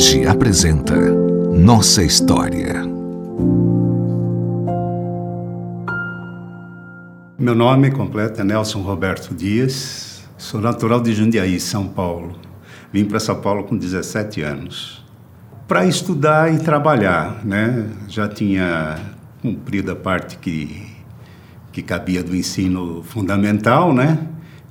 Protege apresenta Nossa História. Meu nome completo é Nelson Roberto Dias, sou natural de Jundiaí, São Paulo. Vim para São Paulo com 17 anos para estudar e trabalhar, né? Já tinha cumprido a parte que que cabia do ensino fundamental, né?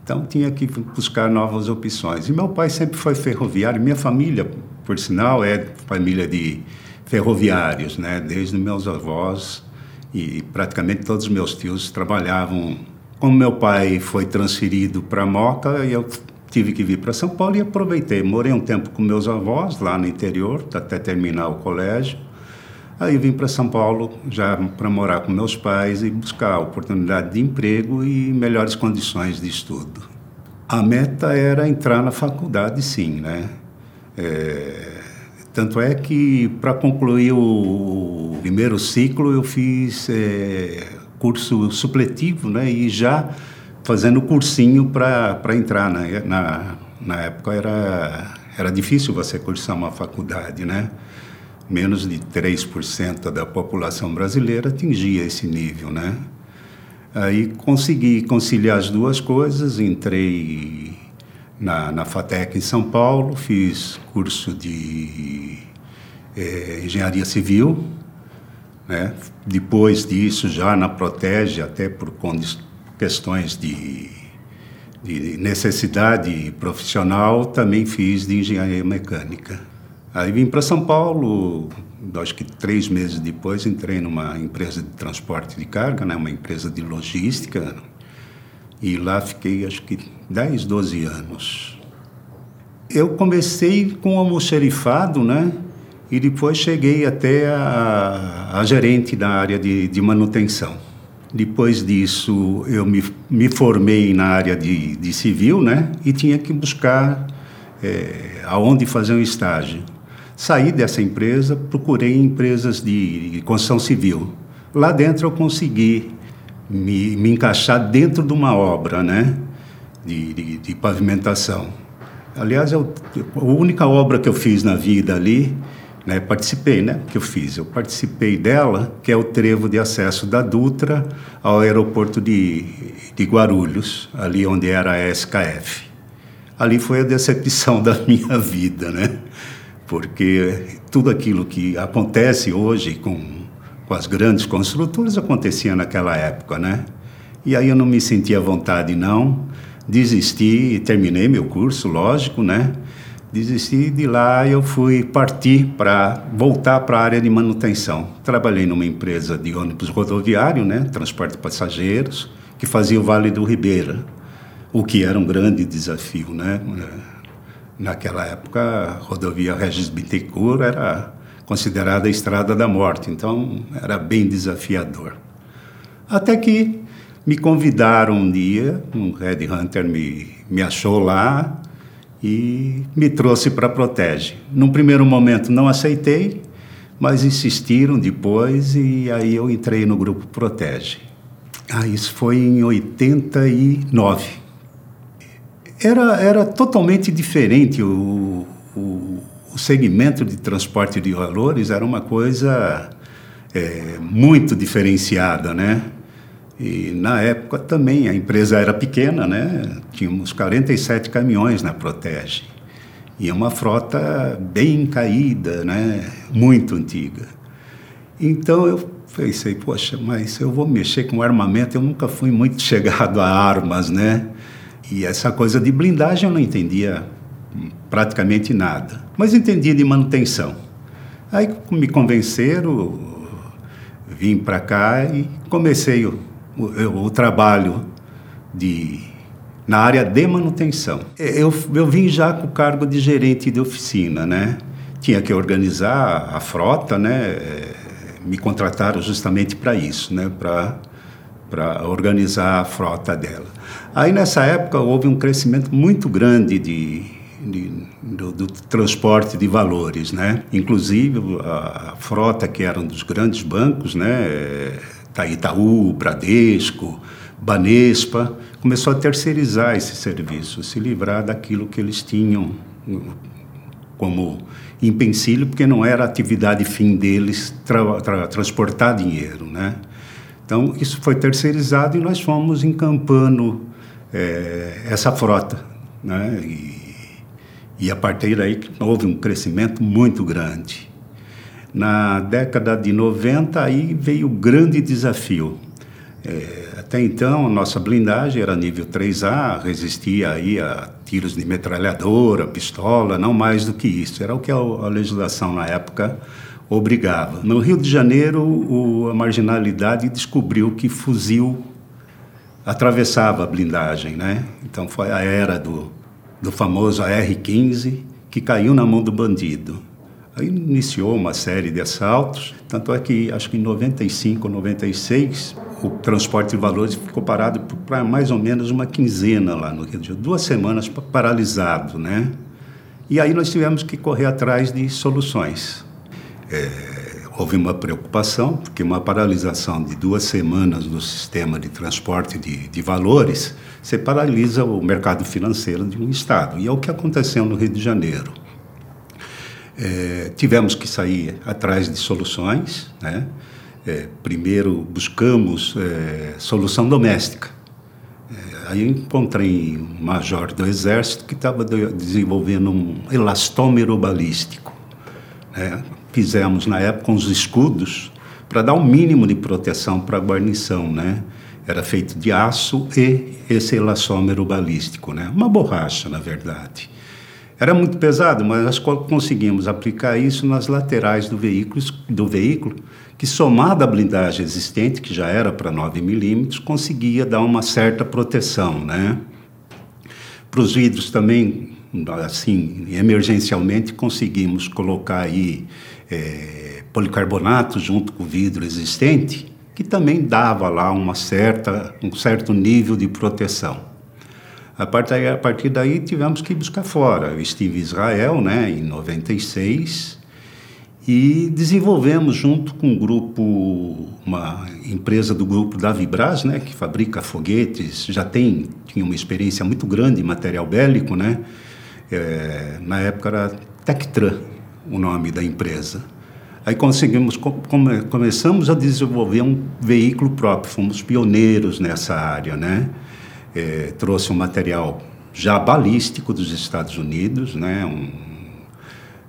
Então tinha que buscar novas opções. E meu pai sempre foi ferroviário. Minha família, por sinal, é família de ferroviários, né? Desde meus avós e praticamente todos os meus tios trabalhavam. Como meu pai foi transferido para Moca, eu tive que vir para São Paulo e aproveitei. Morei um tempo com meus avós lá no interior, até terminar o colégio. Aí vim para São Paulo já para morar com meus pais e buscar oportunidade de emprego e melhores condições de estudo. A meta era entrar na faculdade, sim, né? É, tanto é que para concluir o primeiro ciclo eu fiz é, curso supletivo, né? E já fazendo cursinho para entrar na, na, na época era era difícil você cursar uma faculdade, né? menos de 3% da população brasileira atingia esse nível, né? Aí consegui conciliar as duas coisas, entrei na, na FATEC em São Paulo, fiz curso de é, engenharia civil, né? Depois disso, já na Protege, até por questões de, de necessidade profissional, também fiz de engenharia mecânica. Aí vim para São Paulo, acho que três meses depois entrei numa empresa de transporte de carga, né, uma empresa de logística, e lá fiquei acho que 10, 12 anos. Eu comecei com almoxerifado, né? E depois cheguei até a, a gerente da área de, de, manutenção. Depois disso, eu me, me formei na área de, de civil, né? E tinha que buscar é, aonde fazer um estágio. Saí dessa empresa, procurei empresas de construção civil. Lá dentro eu consegui me, me encaixar dentro de uma obra, né? De, de, de pavimentação. Aliás, eu, a única obra que eu fiz na vida ali, né, participei, né, que eu fiz, eu participei dela, que é o trevo de acesso da Dutra ao aeroporto de, de Guarulhos, ali onde era a SKF. Ali foi a decepção da minha vida, né? porque tudo aquilo que acontece hoje com, com as grandes construtoras acontecia naquela época, né? E aí eu não me sentia à vontade, não. Desisti e terminei meu curso, lógico, né? Desisti de lá eu fui partir para voltar para a área de manutenção. Trabalhei numa empresa de ônibus rodoviário, né? Transporte de passageiros, que fazia o Vale do Ribeira, o que era um grande desafio, né? Naquela época, a rodovia Regis Bittencourt era considerada a estrada da morte, então era bem desafiador. Até que me convidaram um dia, um Red Hunter me, me achou lá e me trouxe para Protege. Num primeiro momento não aceitei, mas insistiram depois e aí eu entrei no grupo Protege. Ah, isso foi em 89 era, era totalmente diferente. O, o, o segmento de transporte de valores era uma coisa é, muito diferenciada, né? E na época também a empresa era pequena, né? Tínhamos 47 caminhões na Protege. E uma frota bem caída, né? Muito antiga. Então eu pensei, poxa, mas eu vou mexer com armamento, eu nunca fui muito chegado a armas, né? E essa coisa de blindagem eu não entendia praticamente nada, mas entendia de manutenção. Aí me convenceram, vim para cá e comecei o, o, o, trabalho de, na área de manutenção. Eu, eu vim já com o cargo de gerente de oficina, né? Tinha que organizar a frota, né? Me contrataram justamente para isso, né? Para para organizar a frota dela. Aí nessa época houve um crescimento muito grande de, de do, do, transporte de valores, né? Inclusive a, a frota que era um dos grandes bancos, né? Itaú, Bradesco, Banespa, começou a terceirizar esse serviço, se livrar daquilo que eles tinham como empecilho, porque não era atividade fim deles tra tra transportar dinheiro, né? Então, isso foi terceirizado e nós fomos encampando é, essa frota, né? E, e a partir daí houve um crescimento muito grande. Na década de 90, aí veio o grande desafio. É, até então, a nossa blindagem era nível 3A, resistia aí a tiros de metralhadora, pistola, não mais do que isso. Era o que a, a legislação na época obrigava. No Rio de Janeiro, o, a marginalidade descobriu que fuzil atravessava a blindagem, né? Então foi a era do, do famoso AR-15 que caiu na mão do bandido. Aí iniciou uma série de assaltos, tanto é que acho que em 95, 96, o transporte de valores ficou parado para mais ou menos uma quinzena lá no Rio de Janeiro, duas semanas paralisado, né? E aí nós tivemos que correr atrás de soluções. É, houve uma preocupação, porque uma paralisação de duas semanas no sistema de transporte de, de valores, você paralisa o mercado financeiro de um Estado. E é o que aconteceu no Rio de Janeiro. É, tivemos que sair atrás de soluções. Né? É, primeiro buscamos é, solução doméstica. É, aí encontrei um major do Exército que estava de, desenvolvendo um elastômero balístico. Né? Fizemos na época uns escudos para dar um mínimo de proteção para a guarnição, né? Era feito de aço e esse elastômero balístico, né? Uma borracha, na verdade. Era muito pesado, mas nós conseguimos aplicar isso nas laterais do veículo, do veículo que somado à blindagem existente, que já era para 9 milímetros, conseguia dar uma certa proteção, né? Para os vidros também, assim, emergencialmente conseguimos colocar aí é, policarbonato junto com o vidro existente, que também dava lá uma certa, um certo nível de proteção. A partir, a partir daí tivemos que buscar fora. Eu estive em Israel, né, em 96, e desenvolvemos junto com um grupo, uma empresa do grupo da Vibras, né, que fabrica foguetes, já tem tinha uma experiência muito grande em material bélico, né. É, na época era Tectran o nome da empresa. Aí conseguimos, come, começamos a desenvolver um veículo próprio, fomos pioneiros nessa área, né é, trouxe um material já balístico dos Estados Unidos, né? Um,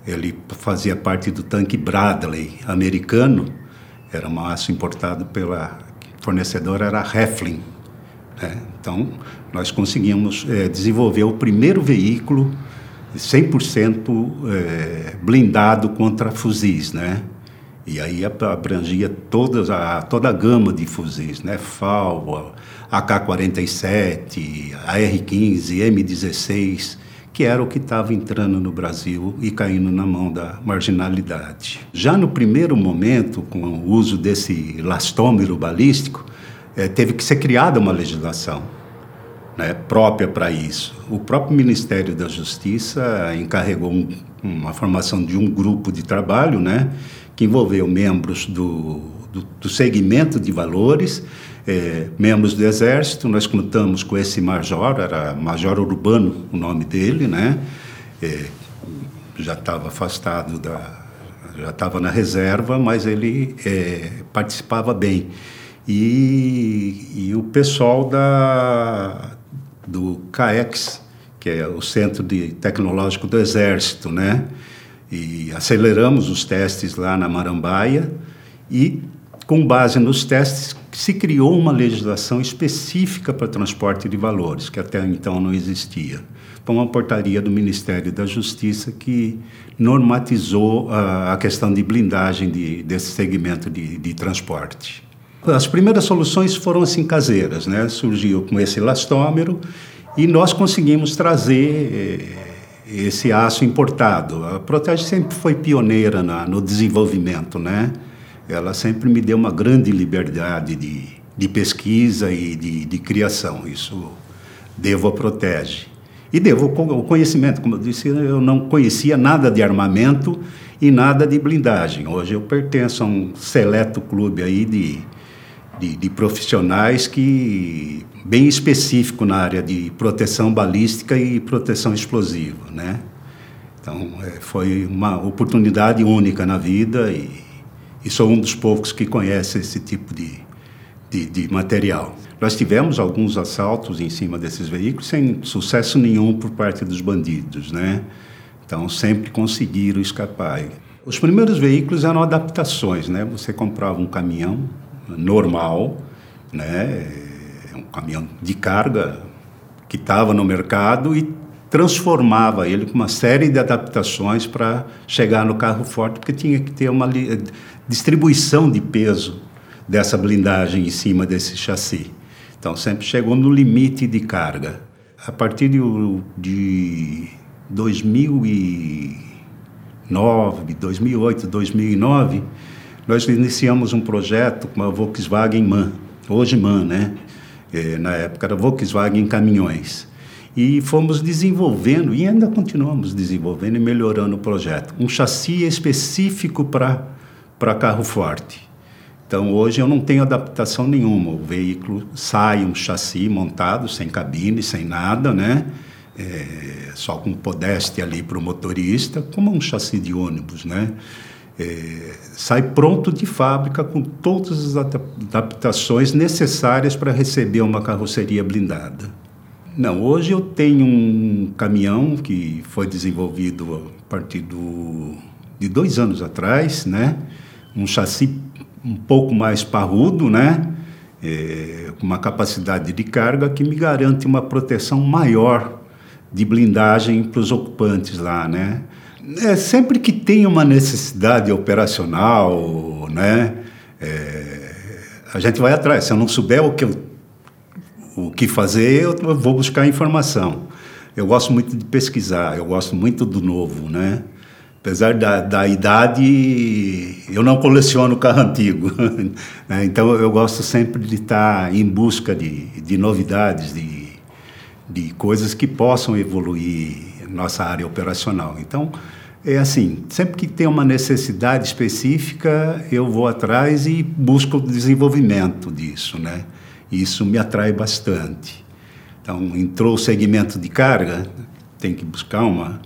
ele fazia parte do tanque Bradley americano, era um aço importado pela fornecedora era Heflin. Né? Então, nós conseguimos é, desenvolver o primeiro veículo 100% é, blindado contra fuzis, né? E aí abrangia todas a, toda a gama de fuzis, né? FAL, AK-47, AR-15, M-16, que era o que estava entrando no Brasil e caindo na mão da marginalidade. Já no primeiro momento, com o uso desse lastômero balístico, é, teve que ser criada uma legislação né, própria para isso. O próprio Ministério da Justiça encarregou um, uma formação de um grupo de trabalho, né, que envolveu membros do, do, do segmento de valores é, membros do Exército, nós contamos com esse major, era Major Urbano o nome dele, né? É, já estava afastado da. já estava na reserva, mas ele é, participava bem. E, e o pessoal da, do CAEX, que é o Centro de Tecnológico do Exército, né? E aceleramos os testes lá na Marambaia e com base nos testes, se criou uma legislação específica para transporte de valores, que até então não existia. Foi uma portaria do Ministério da Justiça que normatizou a, questão de blindagem de, desse segmento de, de transporte. As primeiras soluções foram assim caseiras, né? Surgiu com esse elastômero e nós conseguimos trazer eh, esse aço importado. A Protege sempre foi pioneira na, no desenvolvimento, né? ela sempre me deu uma grande liberdade de, de pesquisa e de, de criação. Isso devo a Protege. E devo o conhecimento, como eu disse, eu não conhecia nada de armamento e nada de blindagem. Hoje eu pertenço a um seleto clube aí de, de, de profissionais que bem específico na área de proteção balística e proteção explosiva, né? Então, é, foi uma oportunidade única na vida e, e sou um dos poucos que conhece esse tipo de, de, de, material. Nós tivemos alguns assaltos em cima desses veículos sem sucesso nenhum por parte dos bandidos, né? Então, sempre conseguiram escapar. Os primeiros veículos eram adaptações, né? Você comprava um caminhão normal, né? Um caminhão de carga que estava no mercado e transformava ele com uma série de adaptações para chegar no carro forte, porque tinha que ter uma distribuição de peso dessa blindagem em cima desse chassi. Então sempre chegou no limite de carga. A partir de, de 2009, 2008, 2009, nós iniciamos um projeto com a Volkswagen MAN, hoje MAN, né? É, na época era Volkswagen Caminhões e fomos desenvolvendo, e ainda continuamos desenvolvendo e melhorando o projeto. Um chassi específico para carro forte. Então, hoje eu não tenho adaptação nenhuma. O veículo sai um chassi montado, sem cabine, sem nada, né? É, só com podeste ali para o motorista, como um chassi de ônibus, né? É, sai pronto de fábrica com todas as adaptações necessárias para receber uma carroceria blindada. Não, hoje eu tenho um caminhão que foi desenvolvido a partir do, de dois anos atrás, né? Um chassi um pouco mais parrudo, né? É, uma capacidade de carga que me garante uma proteção maior de blindagem para os ocupantes lá, né? É, sempre que tem uma necessidade operacional, né? É, a gente vai atrás. Se eu não souber o que eu o que fazer, eu vou buscar informação. Eu gosto muito de pesquisar, eu gosto muito do novo, né? Apesar da, da idade, eu não coleciono carro antigo. Né? então, eu gosto sempre de estar em busca de, de novidades, de, de coisas que possam evoluir nossa área operacional. Então, é assim, sempre que tem uma necessidade específica, eu vou atrás e busco o desenvolvimento disso, né? Isso me atrai bastante. Então, entrou o segmento de carga, tem que buscar uma,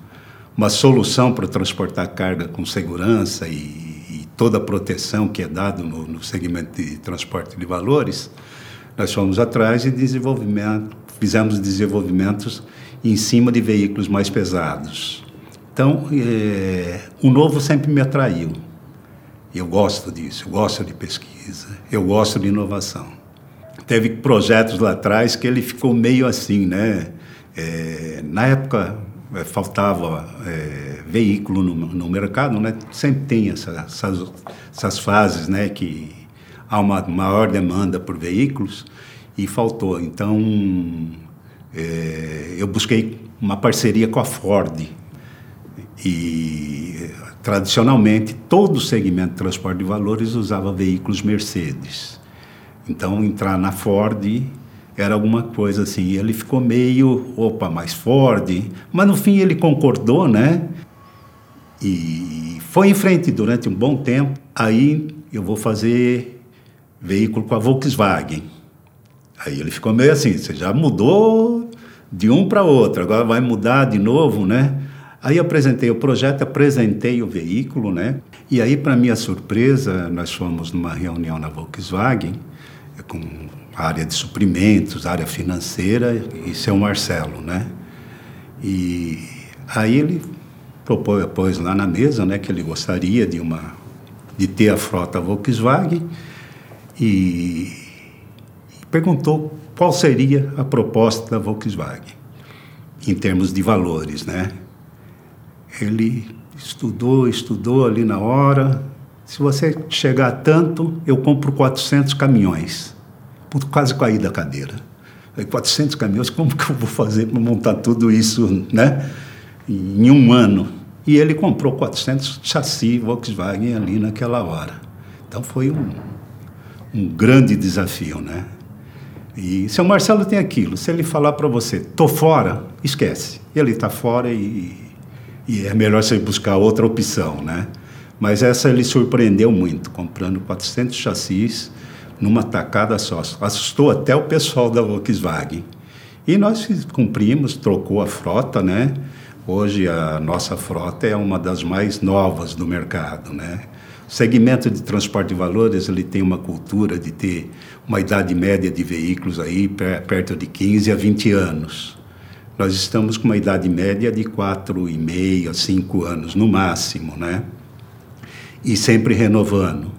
uma solução para transportar carga com segurança e, e toda a proteção que é dado no, no, segmento de transporte de valores. Nós fomos atrás e desenvolvimento, fizemos desenvolvimentos em cima de veículos mais pesados. Então, é, o novo sempre me atraiu. Eu gosto disso, eu gosto de pesquisa, eu gosto de inovação teve projetos lá atrás que ele ficou meio assim, né? É, na época é, faltava é, veículo no, no, mercado, né? Sempre tem essa, essas, essas fases, né? Que há uma maior demanda por veículos e faltou. Então, é, eu busquei uma parceria com a Ford e tradicionalmente todo o segmento de transporte de valores usava veículos Mercedes. Então, entrar na Ford era alguma coisa assim. Ele ficou meio, opa, mais Ford. Mas no fim ele concordou, né? E foi em frente durante um bom tempo. Aí eu vou fazer veículo com a Volkswagen. Aí ele ficou meio assim: você já mudou de um para outro, agora vai mudar de novo, né? Aí apresentei o projeto, apresentei o veículo, né? E aí, para minha surpresa, nós fomos numa reunião na Volkswagen com área de suprimentos, área financeira e seu Marcelo, né? E aí ele propôs, pôs lá na mesa, né, que ele gostaria de uma de ter a frota Volkswagen e, perguntou qual seria a proposta da Volkswagen em termos de valores, né? Ele estudou, estudou ali na hora. Se você chegar a tanto, eu compro 400 caminhões quase caí da cadeira. 400 caminhões, como que eu vou fazer para montar tudo isso né? em um ano? E ele comprou 400 chassi Volkswagen ali naquela hora. Então foi um, um grande desafio, né? E seu Marcelo tem aquilo, se ele falar para você, tô fora, esquece. Ele está fora e, e é melhor você buscar outra opção, né? Mas essa ele surpreendeu muito, comprando 400 chassis numa tacada só. Assustou até o pessoal da Volkswagen. E nós cumprimos, trocou a frota, né? Hoje a nossa frota é uma das mais novas do mercado, né? Segmento de transporte de valores ele tem uma cultura de ter uma idade média de veículos aí perto de 15 a 20 anos. Nós estamos com uma idade média de 4,5 a 5 anos no máximo, né? E sempre renovando.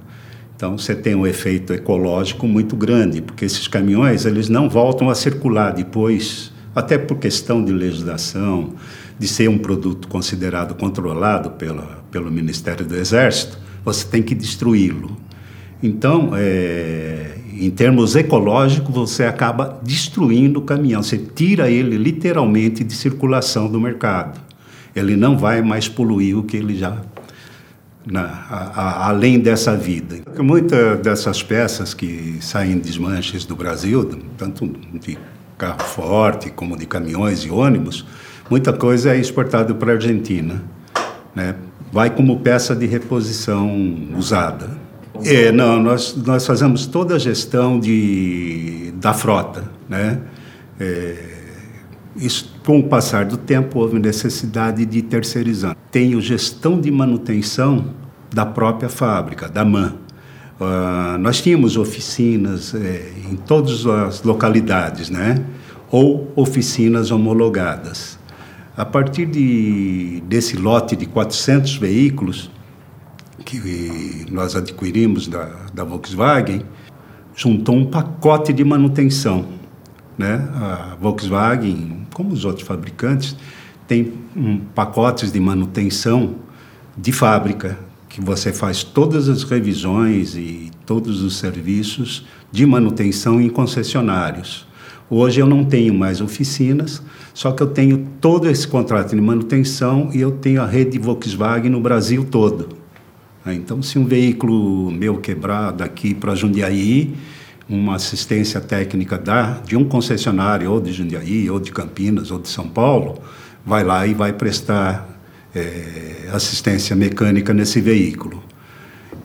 Então você tem um efeito ecológico muito grande, porque esses caminhões eles não voltam a circular depois, até por questão de legislação, de ser um produto considerado controlado pela, pelo Ministério do Exército, você tem que destruí-lo. Então, é, em termos ecológicos, você acaba destruindo o caminhão. Você tira ele literalmente de circulação do mercado. Ele não vai mais poluir o que ele já. Na, a, a, além dessa vida. Muitas dessas peças que saem desmanches do Brasil, tanto de carro forte como de caminhões e ônibus, muita coisa é exportada para a Argentina. Né? Vai como peça de reposição usada. É, não, nós, nós fazemos toda a gestão de, da frota. Né? É, isso, com o passar do tempo, houve necessidade de terceirizar. Tem gestão de manutenção da própria fábrica, da MAN. Uh, nós tínhamos oficinas é, em todas as localidades, né? ou oficinas homologadas. A partir de, desse lote de 400 veículos que nós adquirimos da, da Volkswagen, juntou um pacote de manutenção. Né? A Volkswagen, como os outros fabricantes, tem um, pacotes de manutenção de fábrica, que você faz todas as revisões e todos os serviços de manutenção em concessionários. Hoje eu não tenho mais oficinas, só que eu tenho todo esse contrato de manutenção e eu tenho a rede Volkswagen no Brasil todo. Né? Então, se um veículo meu quebrar daqui para Jundiaí, uma assistência técnica da, de um concessionário, ou de Jundiaí, ou de Campinas, ou de São Paulo, vai lá e vai prestar é, assistência mecânica nesse veículo.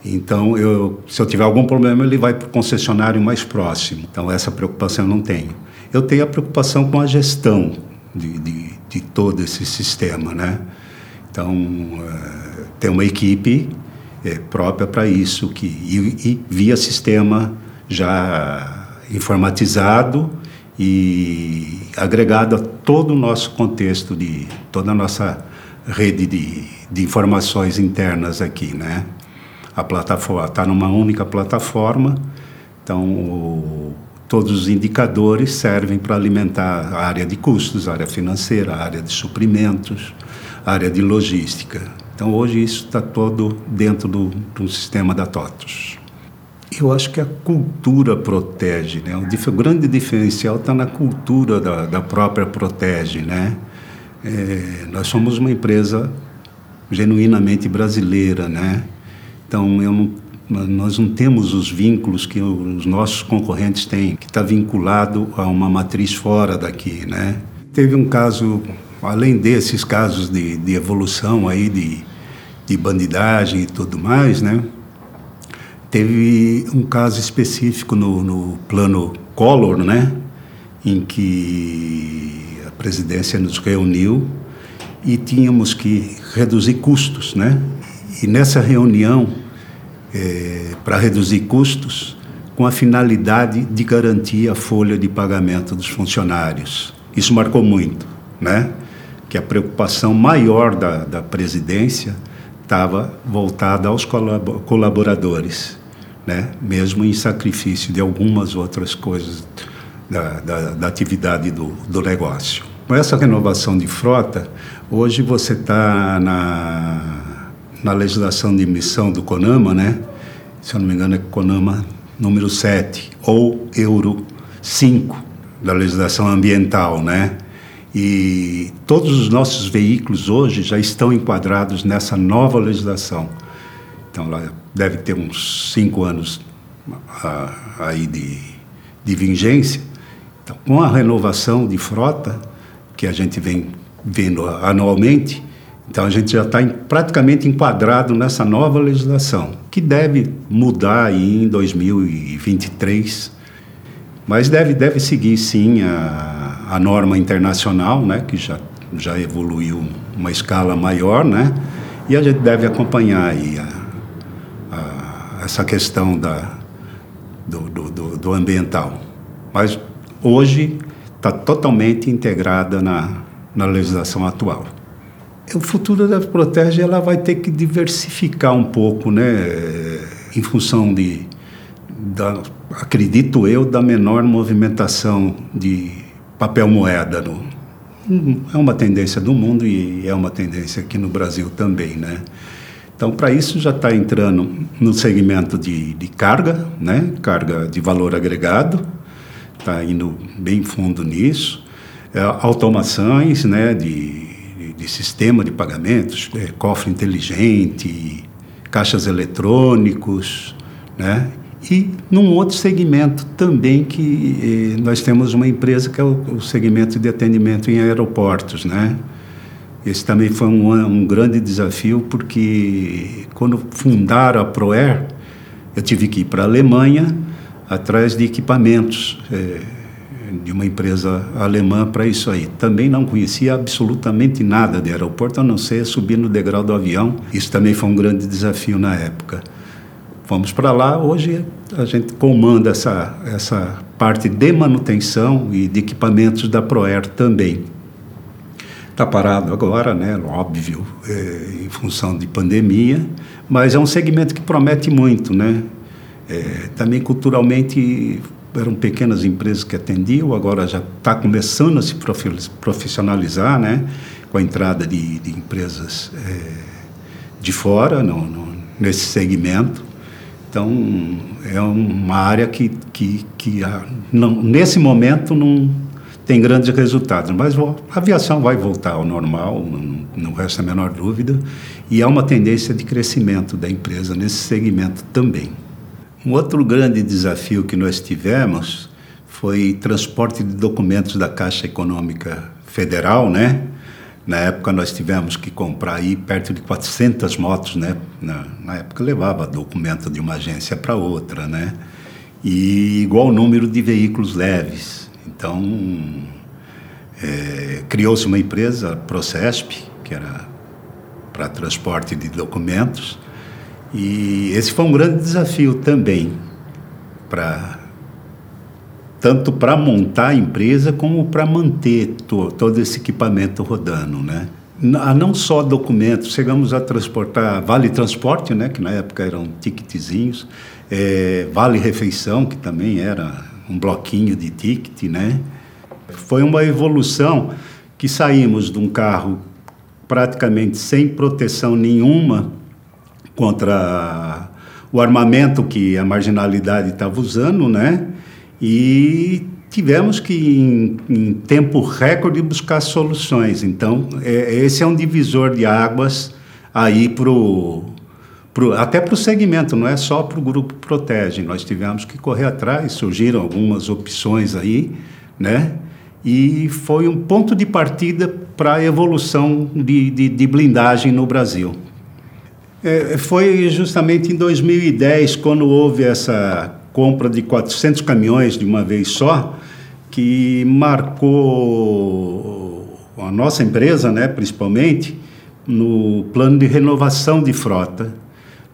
Então, eu, se eu tiver algum problema, ele vai para o concessionário mais próximo. Então, essa preocupação eu não tenho eu tenho a preocupação com a gestão de, de, de todo esse sistema, né? Então, uh, tem uma equipe é, própria para isso, que, e, e, via sistema já informatizado e agregado a todo o nosso contexto, de toda a nossa rede de, de informações internas aqui, né? A plataforma está numa única plataforma, então o, Todos os indicadores servem para alimentar a área de custos, a área financeira, a área de suprimentos, a área de logística. Então, hoje, isso está todo dentro do, do sistema da TOTOS. Eu acho que a cultura protege, né? O grande diferencial está na cultura da, da própria Protege, né? É, nós somos uma empresa genuinamente brasileira, né? Então, eu não nós não temos os vínculos que os nossos concorrentes têm, que está vinculado a uma matriz fora daqui, né? Teve um caso, além desses casos de, de evolução aí de, de bandidagem e tudo mais, né? Teve um caso específico no, no plano Collor, né? Em que a presidência nos reuniu e tínhamos que reduzir custos, né? E nessa reunião é, para reduzir custos, com a finalidade de garantir a folha de pagamento dos funcionários. Isso marcou muito, né? Que a preocupação maior da, da presidência estava voltada aos colaboradores, né? Mesmo em sacrifício de algumas outras coisas da, da, da atividade do, do negócio. Com essa renovação de frota, hoje você está na na legislação de emissão do CONAMA, né? Se eu não me engano, é CONAMA número 7 ou Euro 5 da legislação ambiental, né? E todos os nossos veículos hoje já estão enquadrados nessa nova legislação. Então, lá deve ter uns cinco anos ah, aí de, de vigência. Então, com a renovação de frota, que a gente vem vendo anualmente, então a gente já está praticamente enquadrado nessa nova legislação, que deve mudar aí em 2023, mas deve, deve seguir sim a, a norma internacional, né, que já já evoluiu uma escala maior, né? E a gente deve acompanhar aí a, a, essa questão da, do, do, do ambiental. Mas hoje está totalmente integrada na, na legislação atual. O futuro da Protege ela vai ter que diversificar um pouco, né, em função de, da, acredito eu, da menor movimentação de papel moeda no, é uma tendência do mundo e é uma tendência aqui no Brasil também, né? Então, para isso já está entrando no segmento de, de carga, né? Carga de valor agregado, está indo bem fundo nisso. É, automações, né? De, de sistema de pagamentos, é, cofre inteligente, caixas eletrônicos, né? E num outro segmento também que eh, nós temos uma empresa que é o, o, segmento de atendimento em aeroportos, né? Esse também foi um, um grande desafio porque quando fundaram a Proer, eu tive que ir para a Alemanha atrás de equipamentos eh, de uma empresa alemã para isso aí. Também não conhecia absolutamente nada de aeroporto, a não ser subir no degrau do avião. Isso também foi um grande desafio na época. Fomos para lá, hoje a gente comanda essa, essa parte de manutenção e de equipamentos da Proer também. Está parado agora, né? óbvio, é, em função de pandemia, mas é um segmento que promete muito. Né? É, também culturalmente eram pequenas empresas que atendiam, agora já está começando a se profissionalizar, né? com a entrada de, de empresas é, de fora no, no, nesse segmento. Então, é uma área que, que, que não, nesse momento não tem grandes resultados, mas a aviação vai voltar ao normal, não, não resta a menor dúvida, e há uma tendência de crescimento da empresa nesse segmento também. Um outro grande desafio que nós tivemos foi transporte de documentos da Caixa Econômica Federal, né? Na época nós tivemos que comprar aí perto de 400 motos, né? Na, na época levava documento de uma agência para outra, né? E igual número de veículos leves. Então é, criou-se uma empresa, a Procesp, que era para transporte de documentos. E esse foi um grande desafio também para tanto para montar a empresa como para manter to, todo esse equipamento rodando, né? Não só documentos, chegamos a transportar Vale Transporte, né, que na época eram ticketzinhos, é, Vale Refeição, que também era um bloquinho de ticket, né? Foi uma evolução que saímos de um carro praticamente sem proteção nenhuma contra o armamento que a marginalidade estava usando, né? e tivemos que, em, em tempo recorde, buscar soluções. Então, é, esse é um divisor de águas aí para Pro, até para o segmento, não é só para o grupo Protege. Nós tivemos que correr atrás, surgiram algumas opções aí, né? E foi um ponto de partida para a evolução de, de, de, blindagem no Brasil. É, foi justamente em 2010, quando houve essa compra de 400 caminhões de uma vez só, que marcou a nossa empresa, né, principalmente, no plano de renovação de frota,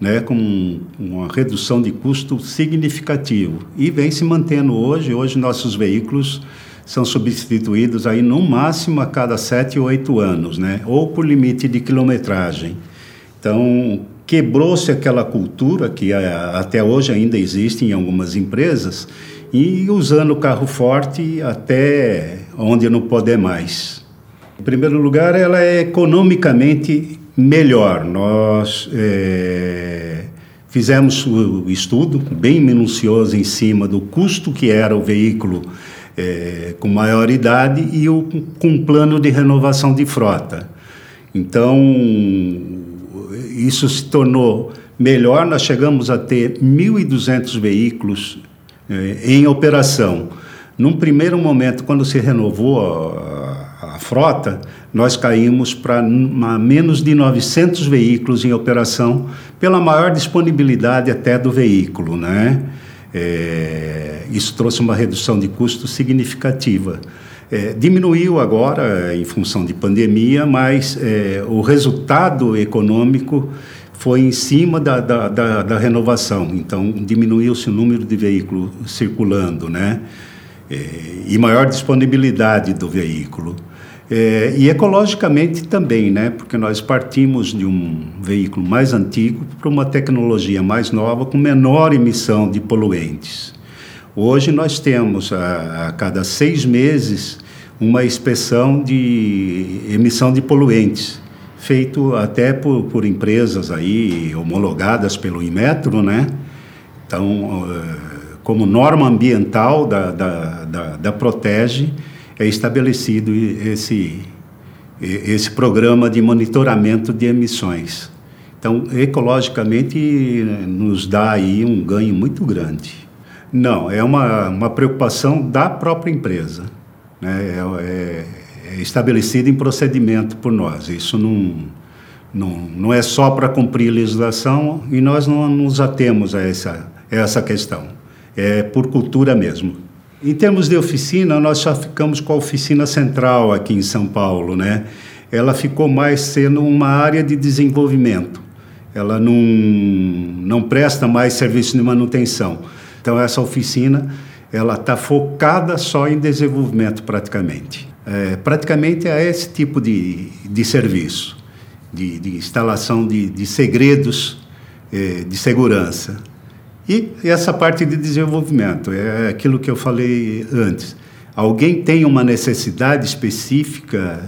né, com uma redução de custo significativo. E vem se mantendo hoje. Hoje nossos veículos são substituídos aí no máximo a cada sete ou oito anos, né, ou por limite de quilometragem. Então, quebrou-se aquela cultura que é, até hoje ainda existe em algumas empresas e usando o carro forte até onde não poder mais. Em primeiro lugar, ela é economicamente melhor. Nós é, fizemos o estudo bem minucioso em cima do custo que era o veículo é, com maior idade e o, com um plano de renovação de frota. Então, isso se tornou melhor, nós chegamos a ter 1.200 veículos eh, em operação. Num primeiro momento, quando se renovou a, a frota, nós caímos para menos de 900 veículos em operação, pela maior disponibilidade até do veículo. Né? É, isso trouxe uma redução de custo significativa. É, diminuiu agora em função de pandemia, mas é, o resultado econômico foi em cima da, da, da, da renovação. Então, diminuiu-se o número de veículos circulando, né? É, e maior disponibilidade do veículo. É, e ecologicamente também, né? Porque nós partimos de um veículo mais antigo para uma tecnologia mais nova com menor emissão de poluentes. Hoje nós temos, a, a cada seis meses, uma inspeção de emissão de poluentes, feito até por, por empresas aí homologadas pelo Inmetro, né? Então, eh, como norma ambiental da, da, da, da Protege, é estabelecido esse, esse programa de monitoramento de emissões. Então, ecologicamente, nos dá aí um ganho muito grande. Não, é uma, uma preocupação da própria empresa. Né? É, é, é estabelecido em procedimento por nós. Isso não, não, não é só para cumprir legislação e nós não nos atemos a essa, essa questão. É por cultura mesmo. Em termos de oficina, nós já ficamos com a oficina central aqui em São Paulo, né? Ela ficou mais sendo uma área de desenvolvimento. Ela não, não presta mais serviço de manutenção então essa oficina ela está focada só em desenvolvimento praticamente. É, praticamente é esse tipo de, de serviço, de, de instalação de, de segredos é, de segurança. E essa parte de desenvolvimento, é aquilo que eu falei antes. Alguém tem uma necessidade específica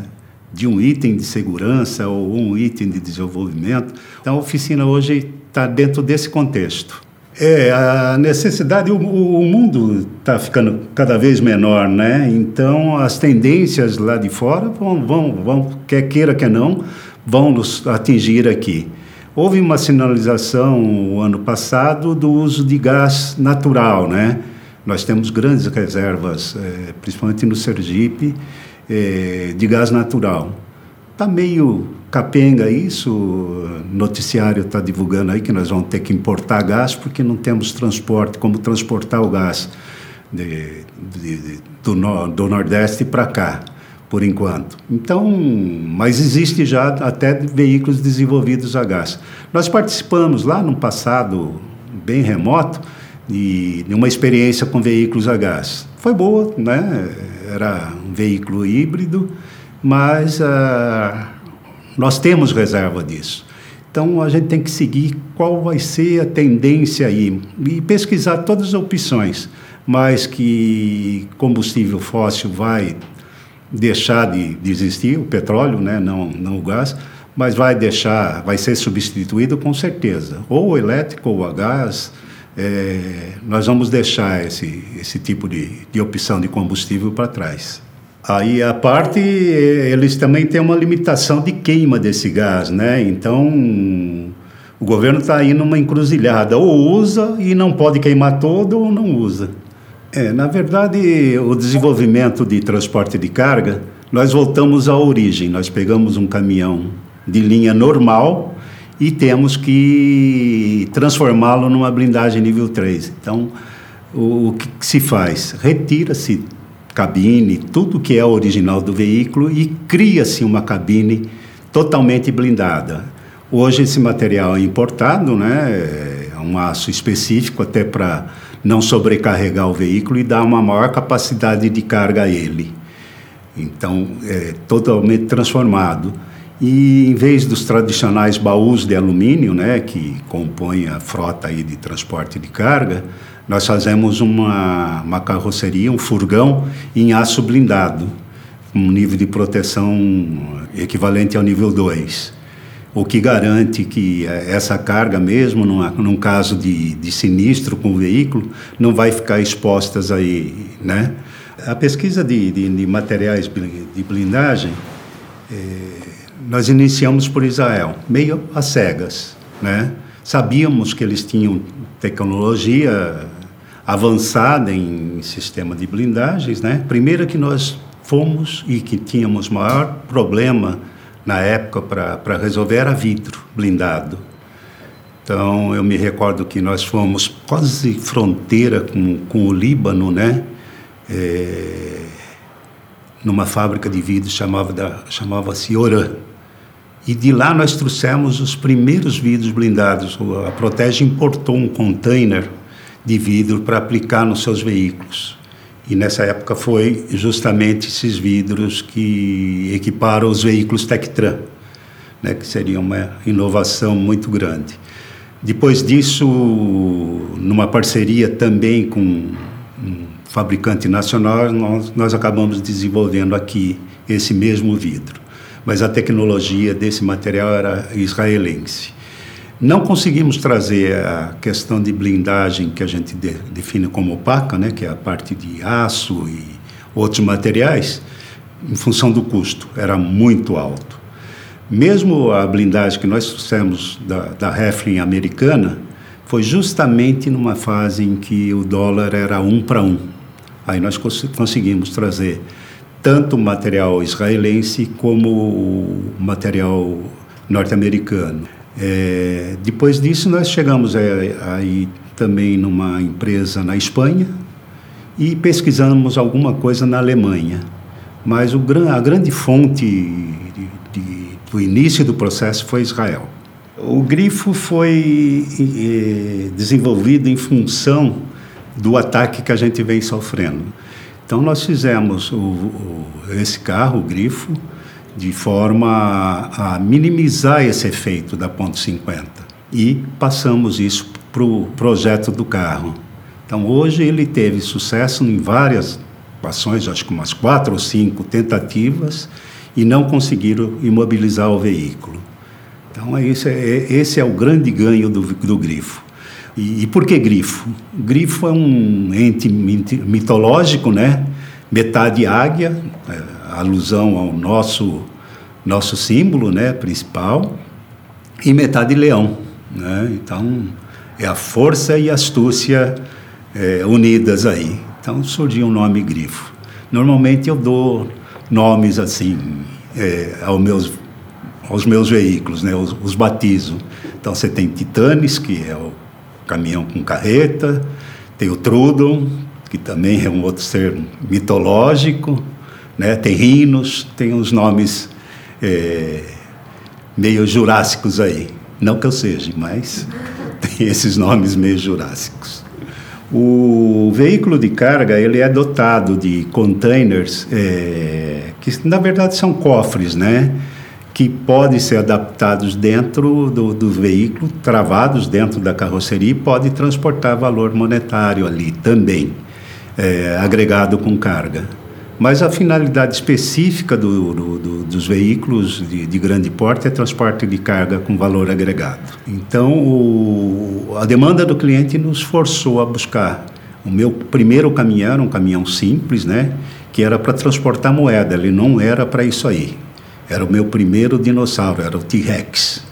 de um item de segurança ou um item de desenvolvimento. Então, a oficina hoje está dentro desse contexto. É, a necessidade, o, o mundo está ficando cada vez menor, né? Então, as tendências lá de fora vão, vão, vão quer queira, quer não, vão nos atingir aqui. Houve uma sinalização o ano passado do uso de gás natural, né? Nós temos grandes reservas, é, principalmente no Sergipe, é, de gás natural. Está meio capenga isso, o noticiário está divulgando aí que nós vamos ter que importar gás porque não temos transporte, como transportar o gás de, de, de, do, no, do Nordeste para cá, por enquanto. Então, mas existe já até veículos desenvolvidos a gás. Nós participamos lá no passado bem remoto de, uma experiência com veículos a gás. Foi boa, né? Era um veículo híbrido, mas uh, nós temos reserva disso. Então a gente tem que seguir qual vai ser a tendência aí e pesquisar todas as opções, mas que combustível fóssil vai deixar de, de existir, o petróleo, né, não, não o gás, mas vai deixar, vai ser substituído com certeza, ou o elétrico ou a gás. É, nós vamos deixar esse, esse tipo de, de opção de combustível para trás. Aí a parte, eles também têm uma limitação de queima desse gás, né? Então, o governo está aí numa encruzilhada, ou usa e não pode queimar todo, ou não usa. É, na verdade, o desenvolvimento de transporte de carga, nós voltamos à origem. Nós pegamos um caminhão de linha normal e temos que transformá-lo numa blindagem nível 3. Então, o, o que se faz? Retira-se cabine, tudo que é original do veículo e cria-se uma cabine totalmente blindada. Hoje esse material é importado, né? É um aço específico até para não sobrecarregar o veículo e dar uma maior capacidade de carga a ele. Então, é totalmente transformado. E em vez dos tradicionais baús de alumínio, né, que compõem a frota aí de transporte de carga, nós fazemos uma, uma carroceria, um furgão em aço blindado, um nível de proteção equivalente ao nível 2. O que garante que essa carga, mesmo numa, num caso de, de sinistro com o veículo, não vai ficar expostas aí, né? A pesquisa de, de, de materiais de blindagem, é, nós iniciamos por Israel, meio às cegas, né? Sabíamos que eles tinham tecnologia avançada em sistema de blindagens, né? Primeiro que nós fomos e que tínhamos maior problema na época para resolver era vidro blindado. Então eu me recordo que nós fomos quase fronteira com, com o Líbano, né? É, numa fábrica de vidros chamava chamava-se Oran. E de lá nós trouxemos os primeiros vidros blindados. A Protege importou um container de vidro para aplicar nos seus veículos. E nessa época foi justamente esses vidros que equiparam os veículos Tectran, né, que seria uma inovação muito grande. Depois disso, numa parceria também com um fabricante nacional, nós, nós acabamos desenvolvendo aqui esse mesmo vidro. Mas a tecnologia desse material era israelense. Não conseguimos trazer a questão de blindagem que a gente de, define como opaca, né, que é a parte de aço e outros materiais, em função do custo, era muito alto. Mesmo a blindagem que nós trouxemos da, da Heflin americana, foi justamente numa fase em que o dólar era um para um. Aí nós cons conseguimos trazer tanto o material israelense como o material norte-americano. É, depois disso, nós chegamos aí também numa empresa na Espanha e pesquisamos alguma coisa na Alemanha. Mas o, a grande fonte de, de, do início do processo foi Israel. O grifo foi eh, desenvolvido em função do ataque que a gente vem sofrendo. Então, nós fizemos o, o, esse carro, o grifo, de forma a, minimizar esse efeito da ponto 50 e passamos isso para o projeto do carro. Então hoje ele teve sucesso em várias ações, acho que umas quatro ou cinco tentativas e não conseguiram imobilizar o veículo. Então esse é, esse é o grande ganho do, do grifo. E, e por que grifo? Grifo é um ente mitológico, né? Metade águia, é, alusão ao nosso nosso símbolo, né, principal, e metade leão, né? Então é a força e a astúcia é, unidas aí. Então surgiu o nome grifo. Normalmente eu dou nomes assim é, aos meus aos meus veículos, né? Os, os batizo. Então você tem Titanes, que é o caminhão com carreta, tem o Trudon, que também é um outro ser mitológico, né? Tem rinos, tem uns nomes é, meio jurássicos aí. Não que eu seja, mas tem esses nomes meio jurássicos. O veículo de carga ele é dotado de containers é, que na verdade são cofres, né? Que podem ser adaptados dentro do, do veículo, travados dentro da carroceria e pode transportar valor monetário ali também, é, agregado com carga. Mas a finalidade específica do, do, do, dos veículos de, de, grande porte é transporte de carga com valor agregado. Então, o, a demanda do cliente nos forçou a buscar. O meu primeiro caminhão era um caminhão simples, né, que era para transportar moeda, ele não era para isso aí. Era o meu primeiro dinossauro, era o T-Rex.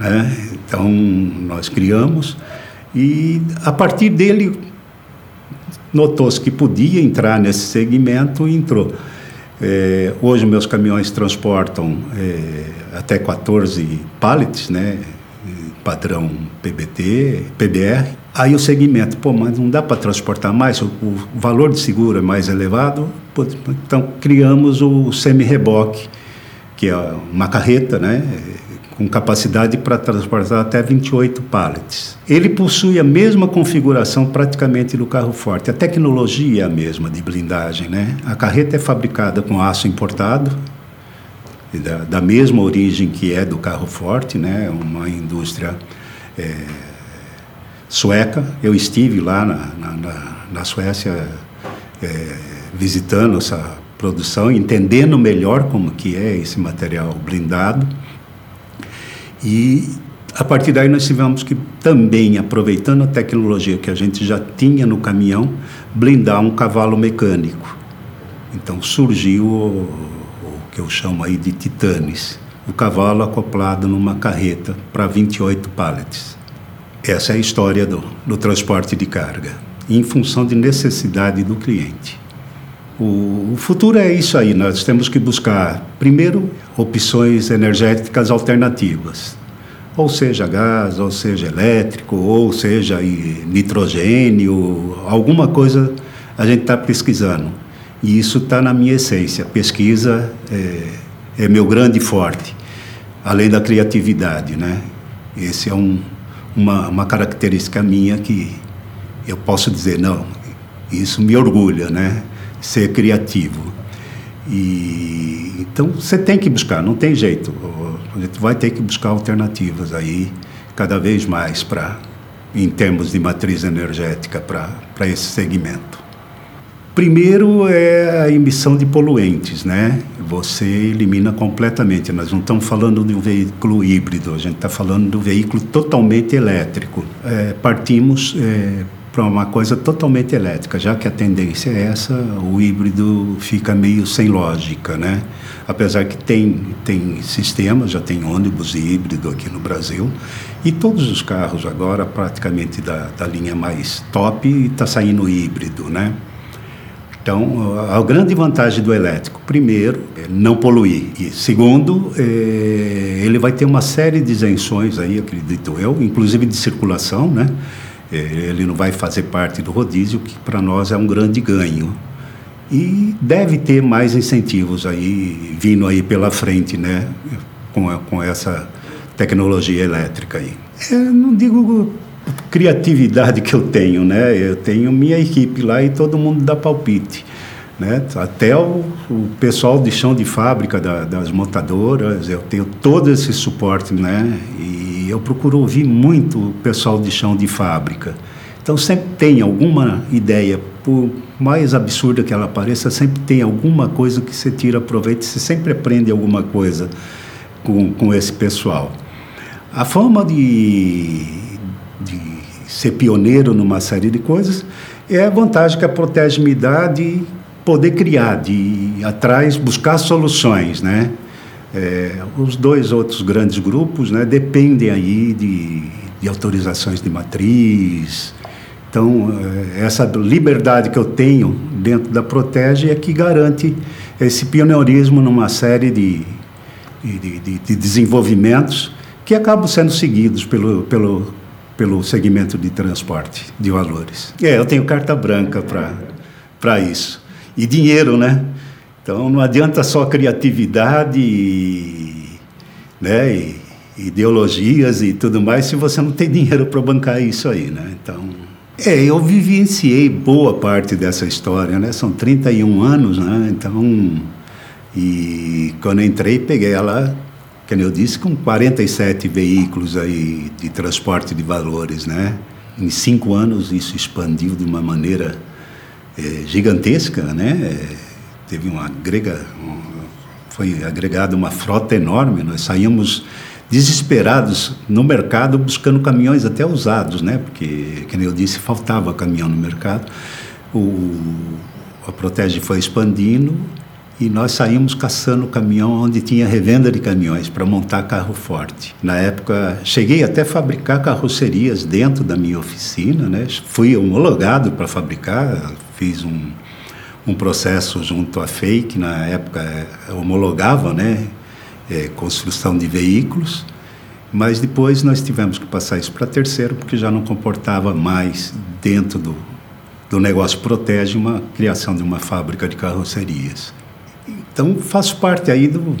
Né? Então, nós criamos e a partir dele notou-se que podia entrar nesse segmento e entrou. É, hoje meus caminhões transportam é, até 14 pallets, né, padrão PBT, PBR. Aí o segmento, pô, mas não dá para transportar mais, o, o, valor de seguro é mais elevado, então criamos o semi-reboque, que é uma carreta, né, com capacidade para transportar até 28 pallets. Ele possui a mesma configuração praticamente do carro forte. A tecnologia é a mesma de blindagem, né? A carreta é fabricada com aço importado, da, da mesma origem que é do carro forte, né? Uma indústria é, sueca. Eu estive lá na, na, na Suécia é, visitando essa produção, entendendo melhor como que é esse material blindado. E a partir daí nós tivemos que também, aproveitando a tecnologia que a gente já tinha no caminhão, blindar um cavalo mecânico. Então surgiu o, o que eu chamo aí de titanes, o cavalo acoplado numa carreta para 28 pallets. Essa é a história do, do transporte de carga, em função de necessidade do cliente. O, futuro é isso aí, nós temos que buscar, primeiro, opções energéticas alternativas, ou seja gás, ou seja elétrico, ou seja nitrogênio, alguma coisa a gente está pesquisando. E isso está na minha essência. Pesquisa é, é, meu grande forte, além da criatividade, né? Esse é um, uma, uma característica minha que eu posso dizer, não, isso me orgulha, né? Ser criativo. E então você tem que buscar, não tem jeito. A gente vai ter que buscar alternativas aí cada vez mais para em termos de matriz energética para esse segmento. Primeiro é a emissão de poluentes, né? Você elimina completamente. Nós não estamos falando de um veículo híbrido, a gente está falando um veículo totalmente elétrico. É, partimos é, para uma coisa totalmente elétrica, já que a tendência é essa, o híbrido fica meio sem lógica, né? Apesar que tem, tem sistemas, já tem ônibus híbrido aqui no Brasil, e todos os carros agora, praticamente da, da linha mais top, está saindo híbrido, né? Então, a grande vantagem do elétrico, primeiro, é não poluir. E segundo, é, ele vai ter uma série de isenções aí, acredito eu, inclusive de circulação, né? É, ele não vai fazer parte do rodízio, que para nós é um grande ganho. E deve ter mais incentivos aí, vindo aí pela frente, né? Com, a, com essa tecnologia elétrica aí. Eu é, não digo criatividade que eu tenho, né? Eu tenho minha equipe lá e todo mundo dá palpite, né? Até o, o pessoal de chão de fábrica da, das montadoras, eu tenho todo esse suporte, né? E eu procuro ouvir muito o pessoal de chão de fábrica. Então sempre tem alguma ideia, por mais absurda que ela pareça, sempre tem alguma coisa que você tira proveito, você sempre aprende alguma coisa com, com esse pessoal. A forma de de ser pioneiro numa série de coisas, é a vantagem que a Protege me dá de poder criar, de ir atrás, buscar soluções, né? É, os dois outros grandes grupos né, dependem aí de, de autorizações de matriz. Então, é, essa liberdade que eu tenho dentro da Protege é que garante esse pioneirismo numa série de, de, de, de desenvolvimentos que acabam sendo seguidos pelo, pelo, pelo segmento de transporte de valores. É, eu tenho carta branca para isso. E dinheiro, né? Então não adianta só criatividade e, né, e ideologias e tudo mais se você não tem dinheiro para bancar isso aí, né? Então, é, eu vivenciei boa parte dessa história, né? São 31 anos, né? Então, e quando entrei, peguei ela como eu disse, com 47 veículos aí de transporte de valores, né? Em cinco anos isso expandiu de uma maneira é, gigantesca, né? É, teve uma agrega, um, foi agregada uma frota enorme. Nós saímos desesperados no mercado buscando caminhões até usados, né? Porque, como eu disse, faltava caminhão no mercado. O, a Protege foi expandindo e nós saímos caçando caminhão onde tinha revenda de caminhões para montar carro forte. Na época, cheguei até a fabricar carrocerias dentro da minha oficina, né? Fui homologado para fabricar, fiz um, um processo junto à FEI, que na época é, homologava, né? É, construção de veículos. Mas depois nós tivemos que passar isso para terceiro, porque já não comportava mais dentro do, do negócio Protege uma criação de uma fábrica de carrocerias. Então, faço parte aí do,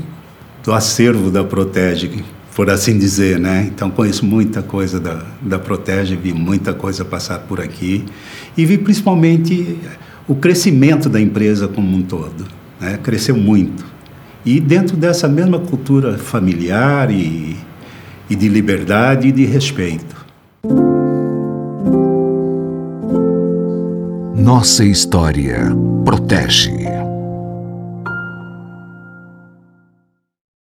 do acervo da Protege, por assim dizer, né? Então, conheço muita coisa da, da Protege, vi muita coisa passar por aqui e vi principalmente o crescimento da empresa como um todo, né? Cresceu muito. E dentro dessa mesma cultura familiar e, e de liberdade e de respeito. Nossa história protege.